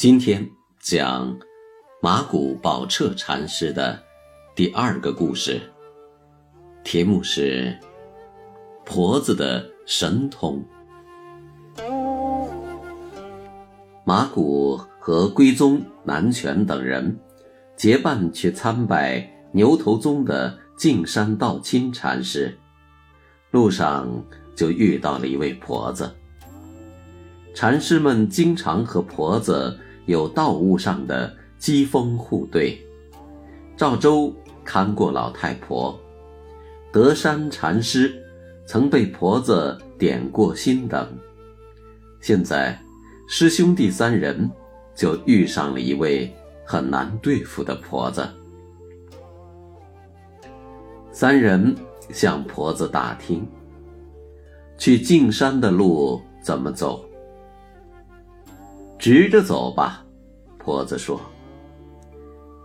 今天讲马古宝彻禅师的第二个故事，题目是“婆子的神通”。马古和归宗、南泉等人结伴去参拜牛头宗的净山道亲禅师，路上就遇到了一位婆子。禅师们经常和婆子。有道务上的机锋互对，赵州看过老太婆，德山禅师曾被婆子点过心等，现在师兄弟三人就遇上了一位很难对付的婆子。三人向婆子打听，去径山的路怎么走。直着走吧，婆子说。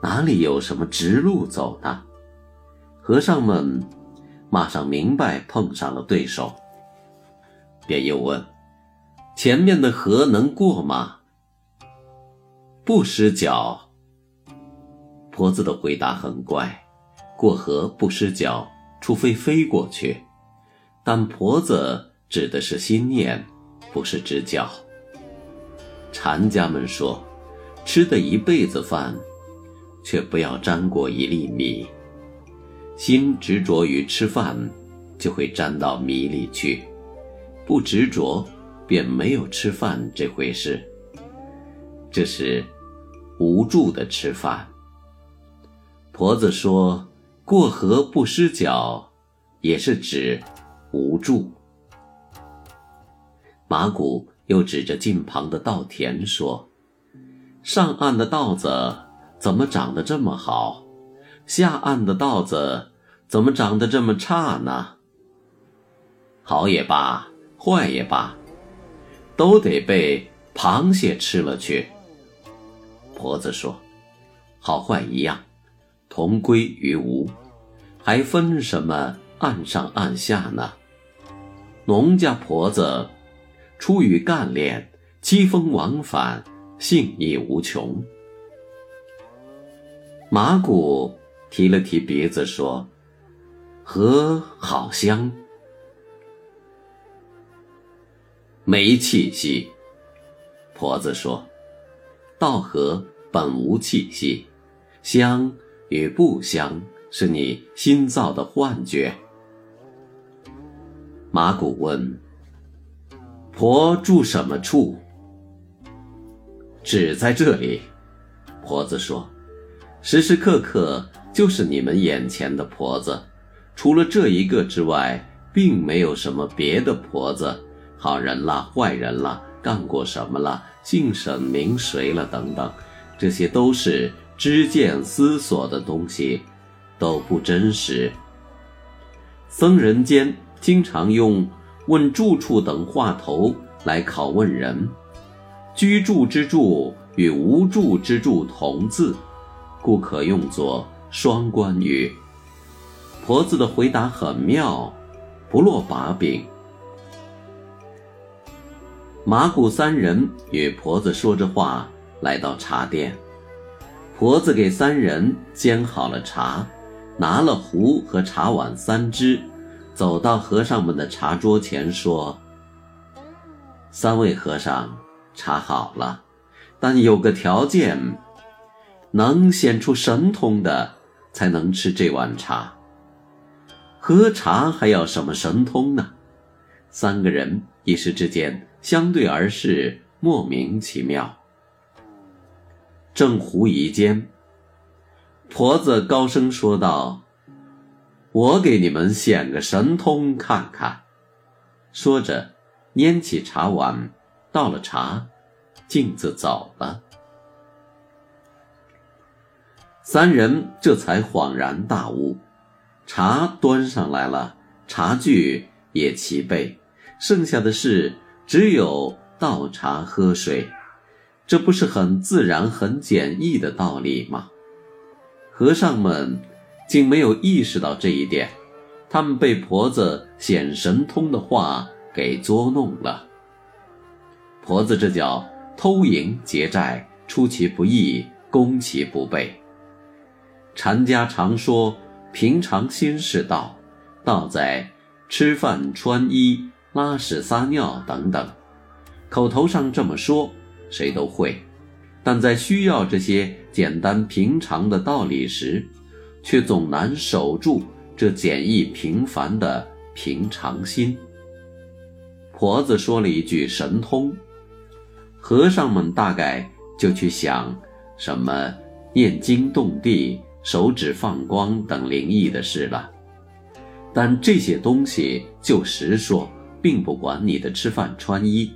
哪里有什么直路走呢？和尚们马上明白碰上了对手，便又问：“前面的河能过吗？”不湿脚。婆子的回答很怪：“过河不湿脚，除非飞过去。”但婆子指的是心念，不是指脚。禅家们说：“吃的一辈子饭，却不要沾过一粒米。心执着于吃饭，就会沾到米里去；不执着，便没有吃饭这回事。这是无助的吃饭。”婆子说：“过河不湿脚，也是指无助。”马古。又指着近旁的稻田说：“上岸的稻子怎么长得这么好？下岸的稻子怎么长得这么差呢？好也罢，坏也罢，都得被螃蟹吃了去。”婆子说：“好坏一样，同归于无，还分什么岸上岸下呢？农家婆子。”出于干练，机锋往返，性意无穷。马古提了提鼻子说：“河好香，没气息。”婆子说：“道河本无气息，香与不香是你新造的幻觉。”马古问。婆住什么处？只在这里。婆子说：“时时刻刻就是你们眼前的婆子，除了这一个之外，并没有什么别的婆子。好人啦，坏人啦，干过什么了，姓沈名谁了，等等，这些都是知见思索的东西，都不真实。僧人间经常用。”问住处等话头来拷问人，居住之住与无住之住同字，故可用作双关语。婆子的回答很妙，不落把柄。马古三人与婆子说着话，来到茶店。婆子给三人煎好了茶，拿了壶和茶碗三只。走到和尚们的茶桌前，说：“三位和尚，茶好了，但有个条件，能显出神通的，才能吃这碗茶。喝茶还要什么神通呢？”三个人一时之间相对而视，莫名其妙。正狐疑间，婆子高声说道。我给你们显个神通看看。说着，拈起茶碗，倒了茶，径自走了。三人这才恍然大悟，茶端上来了，茶具也齐备，剩下的事只有倒茶喝水，这不是很自然、很简易的道理吗？和尚们竟没有意识到这一点，他们被婆子显神通的话给捉弄了。婆子这叫偷营劫寨，出其不意，攻其不备。禅家常说平常心是道，道在吃饭、穿衣、拉屎、撒尿等等，口头上这么说，谁都会。但在需要这些简单平常的道理时，却总难守住这简易平凡的平常心。婆子说了一句“神通”，和尚们大概就去想什么念经动地、手指放光等灵异的事了。但这些东西就实说，并不管你的吃饭穿衣。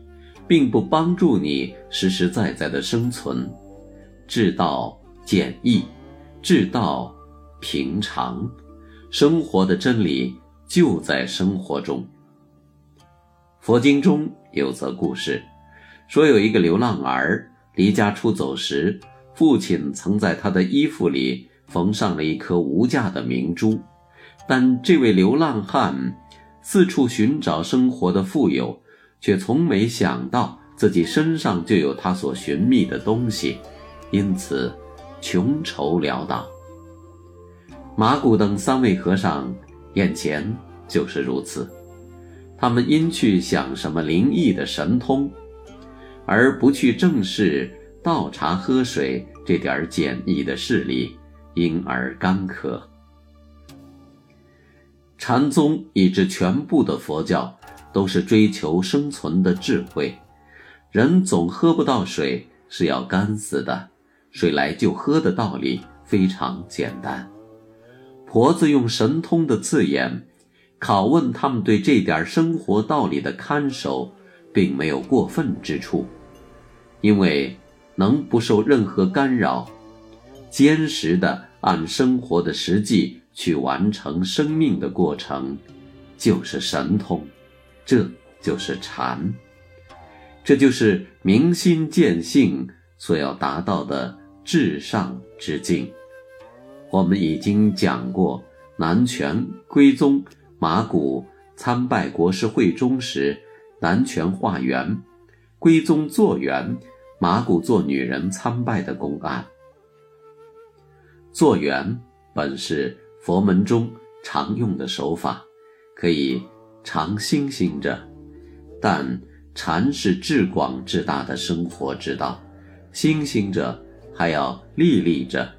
并不帮助你实实在在的生存，至道简易，至道平常，生活的真理就在生活中。佛经中有则故事，说有一个流浪儿离家出走时，父亲曾在他的衣服里缝上了一颗无价的明珠，但这位流浪汉四处寻找生活的富有。却从没想到自己身上就有他所寻觅的东西，因此穷愁潦倒。马古等三位和尚眼前就是如此，他们因去想什么灵异的神通，而不去正视倒茶喝水这点简易的事理，因而干渴。禅宗以至全部的佛教。都是追求生存的智慧，人总喝不到水是要干死的，水来就喝的道理非常简单。婆子用神通的字眼拷问他们对这点生活道理的看守，并没有过分之处，因为能不受任何干扰，坚实的按生活的实际去完成生命的过程，就是神通。这就是禅，这就是明心见性所要达到的至上之境。我们已经讲过，南拳归宗马古参拜国师慧中时，南拳化缘，归宗做缘，马古做女人参拜的公案。做缘本是佛门中常用的手法，可以。常星星着，但禅是至广至大的生活之道，星星着还要历历着。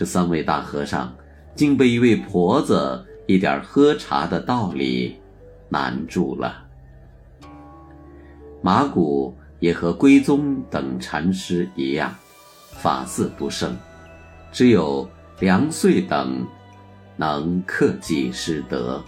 这三位大和尚竟被一位婆子一点喝茶的道理难住了。马古也和归宗等禅师一样，法字不胜，只有梁穗等能克己失德。